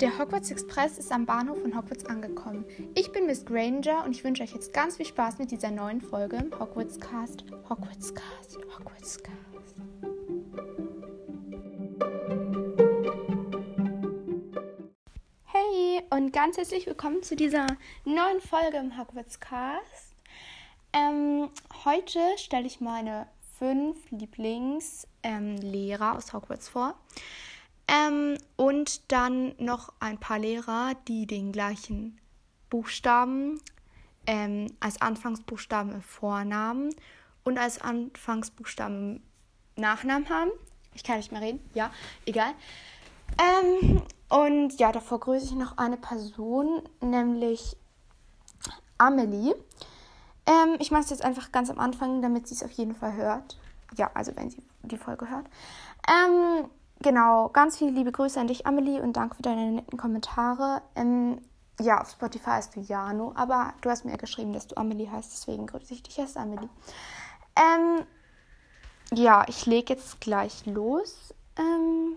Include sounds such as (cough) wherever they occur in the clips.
Der Hogwarts Express ist am Bahnhof von Hogwarts angekommen. Ich bin Miss Granger und ich wünsche euch jetzt ganz viel Spaß mit dieser neuen Folge im Hogwarts Cast. Hogwarts Cast, Hogwarts Cast. Hey und ganz herzlich willkommen zu dieser neuen Folge im Hogwarts Cast. Ähm, heute stelle ich meine fünf Lieblingslehrer ähm, aus Hogwarts vor. Ähm, und dann noch ein paar Lehrer, die den gleichen Buchstaben ähm, als Anfangsbuchstaben im Vornamen und als Anfangsbuchstaben im Nachnamen haben. Ich kann nicht mehr reden, ja, egal. Ähm, und ja, davor grüße ich noch eine Person, nämlich Amelie. Ähm, ich mache es jetzt einfach ganz am Anfang, damit sie es auf jeden Fall hört. Ja, also wenn sie die Folge hört. Ähm, genau, ganz viele liebe Grüße an dich, Amelie, und danke für deine netten Kommentare. Ähm, ja, auf Spotify heißt du Jano, aber du hast mir ja geschrieben, dass du Amelie heißt, deswegen grüße ich dich als Amelie. Ähm, ja, ich lege jetzt gleich los. Ähm,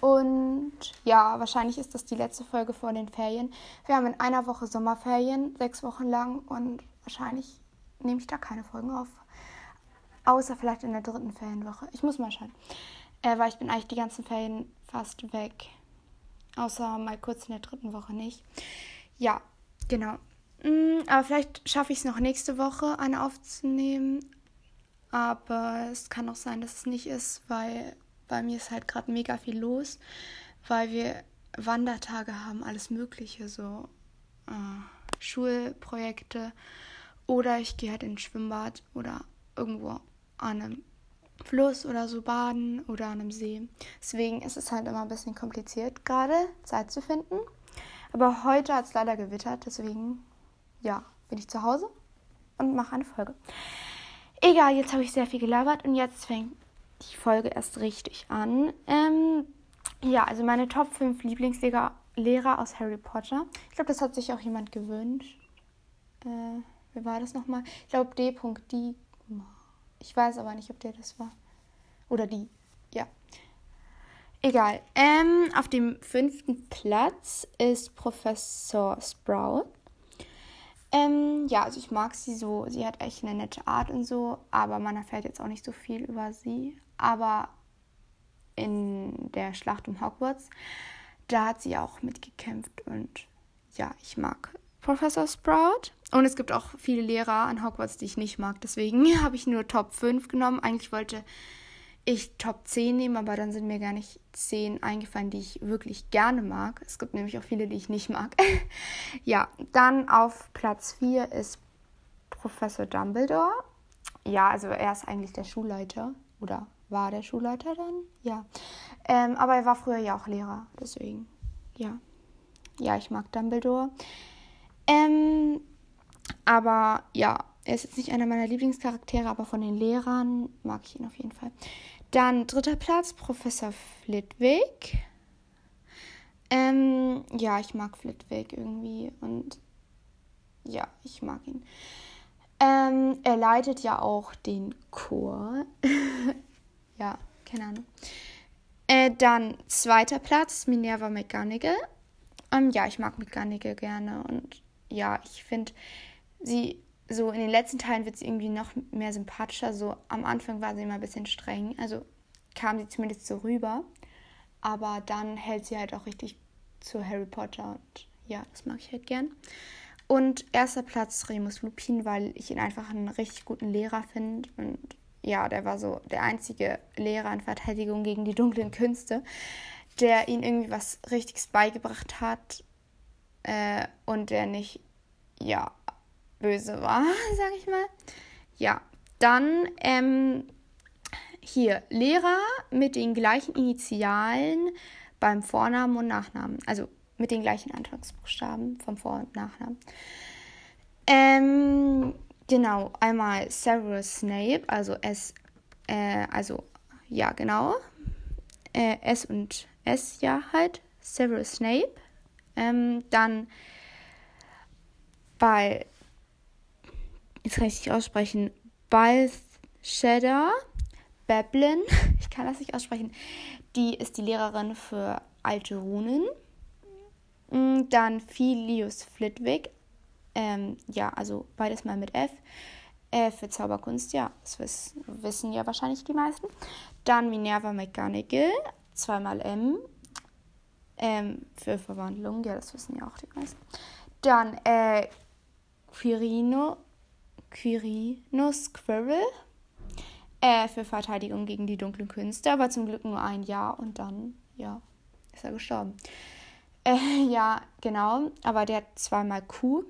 und ja, wahrscheinlich ist das die letzte Folge vor den Ferien. Wir haben in einer Woche Sommerferien, sechs Wochen lang, und wahrscheinlich nehme ich da keine Folgen auf. Außer vielleicht in der dritten Ferienwoche. Ich muss mal schauen. Äh, weil ich bin eigentlich die ganzen Ferien fast weg. Außer mal kurz in der dritten Woche nicht. Ja, genau. Mm, aber vielleicht schaffe ich es noch nächste Woche, eine aufzunehmen. Aber es kann auch sein, dass es nicht ist, weil bei mir ist halt gerade mega viel los, weil wir Wandertage haben, alles Mögliche, so äh, Schulprojekte. Oder ich gehe halt ins Schwimmbad oder irgendwo an einem Fluss oder so baden oder an einem See. Deswegen ist es halt immer ein bisschen kompliziert, gerade Zeit zu finden. Aber heute hat es leider gewittert, deswegen ja, bin ich zu Hause und mache eine Folge. Egal, jetzt habe ich sehr viel gelabert und jetzt fängt die Folge erst richtig an. Ähm, ja, also meine Top 5 Lieblingslehrer Lehrer aus Harry Potter. Ich glaube, das hat sich auch jemand gewünscht. Äh, wer war das nochmal? Ich glaube, D.D. Ich weiß aber nicht, ob der das war. Oder die. Ja. Egal. Ähm, auf dem fünften Platz ist Professor Sprout. Ähm, ja, also ich mag sie so. Sie hat echt eine nette Art und so, aber man erfährt jetzt auch nicht so viel über sie. Aber in der Schlacht um Hogwarts, da hat sie auch mitgekämpft und ja, ich mag Professor Sprout. Und es gibt auch viele Lehrer an Hogwarts, die ich nicht mag. Deswegen (laughs) habe ich nur Top 5 genommen. Eigentlich wollte ich Top 10 nehmen, aber dann sind mir gar nicht 10 eingefallen, die ich wirklich gerne mag. Es gibt nämlich auch viele, die ich nicht mag. (laughs) ja, dann auf Platz 4 ist Professor Dumbledore. Ja, also er ist eigentlich der Schulleiter. Oder war der Schulleiter dann? Ja. Ähm, aber er war früher ja auch Lehrer. Deswegen, ja. Ja, ich mag Dumbledore. Ähm, aber ja, er ist jetzt nicht einer meiner Lieblingscharaktere, aber von den Lehrern mag ich ihn auf jeden Fall. Dann dritter Platz, Professor Flitwick. Ähm, ja, ich mag Flitwick irgendwie und ja, ich mag ihn. Ähm, er leitet ja auch den Chor. (laughs) ja, keine Ahnung. Äh, dann zweiter Platz, Minerva McGonagall. Ähm, ja, ich mag McGonagall gerne und ja, ich finde sie so in den letzten Teilen wird sie irgendwie noch mehr sympathischer. So am Anfang war sie immer ein bisschen streng, also kam sie zumindest so rüber. Aber dann hält sie halt auch richtig zu Harry Potter und ja, das mag ich halt gern. Und erster Platz Remus Lupin, weil ich ihn einfach einen richtig guten Lehrer finde. Und ja, der war so der einzige Lehrer in Verteidigung gegen die dunklen Künste, der ihn irgendwie was Richtiges beigebracht hat äh, und der nicht, ja, böse war, (laughs) sag ich mal. Ja, dann ähm, hier Lehrer mit den gleichen Initialen beim Vornamen und Nachnamen. Also mit den gleichen Anfangsbuchstaben vom Vor- und Nachnamen. Ähm, genau, einmal Severus Snape, also S, äh, also ja, genau. Äh, S und S, ja, halt. Severus Snape. Ähm, dann bei jetzt kann ich nicht aussprechen, Balthshedder, Bablin, (laughs) ich kann das nicht aussprechen. Die ist die Lehrerin für alte Runen. Mm, dann Philius Flitwick. Ähm, ja, also beides mal mit F. Äh, für Zauberkunst, ja, das wissen, wissen ja wahrscheinlich die meisten. Dann Minerva McGonagall, zweimal M. Ähm, für Verwandlung, ja, das wissen ja auch die meisten. Dann äh, Quirino, Quirinus Quirrell äh, für Verteidigung gegen die dunklen Künste, aber zum Glück nur ein Jahr und dann, ja, ist er gestorben. Äh, (laughs) ja, genau, aber der hat zweimal Q.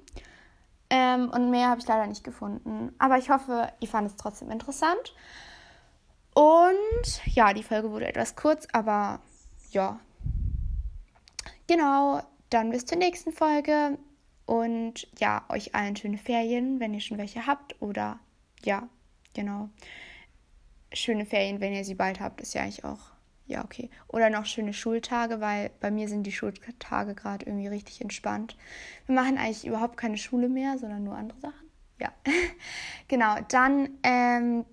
Ähm, und mehr habe ich leider nicht gefunden. Aber ich hoffe, ihr fandet es trotzdem interessant. Und ja, die Folge wurde etwas kurz, aber ja. Genau, dann bis zur nächsten Folge. Und ja, euch allen schöne Ferien, wenn ihr schon welche habt. Oder ja, genau. Schöne Ferien, wenn ihr sie bald habt, ist ja eigentlich auch, ja, okay. Oder noch schöne Schultage, weil bei mir sind die Schultage gerade irgendwie richtig entspannt. Wir machen eigentlich überhaupt keine Schule mehr, sondern nur andere Sachen. Ja, (laughs) genau. Dann ähm,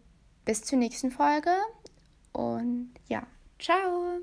bis zur nächsten Folge und ja, ciao.